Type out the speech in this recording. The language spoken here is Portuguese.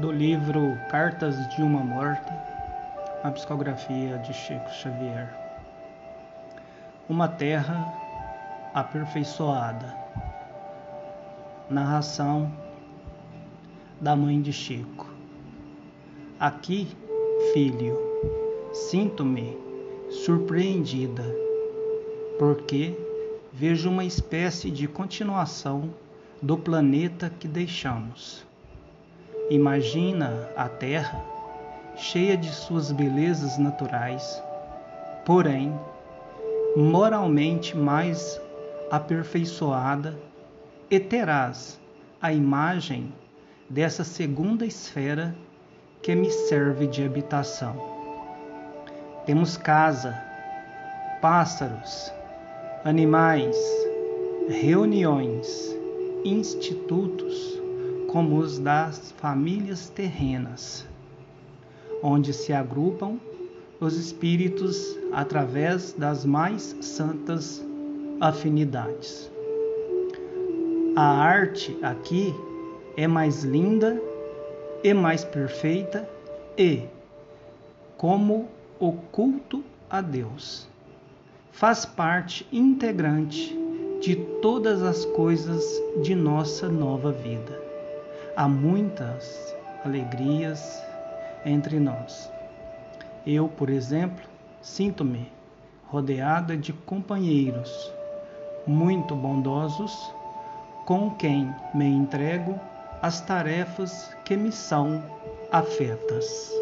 do livro Cartas de uma Morta, a psicografia de Chico Xavier. Uma terra aperfeiçoada. Narração da mãe de Chico. Aqui, filho, sinto-me surpreendida, porque vejo uma espécie de continuação do planeta que deixamos. Imagina a Terra cheia de suas belezas naturais, porém moralmente mais aperfeiçoada e terás a imagem dessa segunda esfera que me serve de habitação. Temos casa, pássaros, animais, reuniões, institutos como os das famílias terrenas, onde se agrupam os espíritos através das mais santas afinidades. A arte aqui é mais linda e mais perfeita e, como o culto a Deus, faz parte integrante de todas as coisas de nossa nova vida. Há muitas alegrias entre nós. Eu, por exemplo, sinto-me rodeada de companheiros muito bondosos com quem me entrego as tarefas que me são afetas.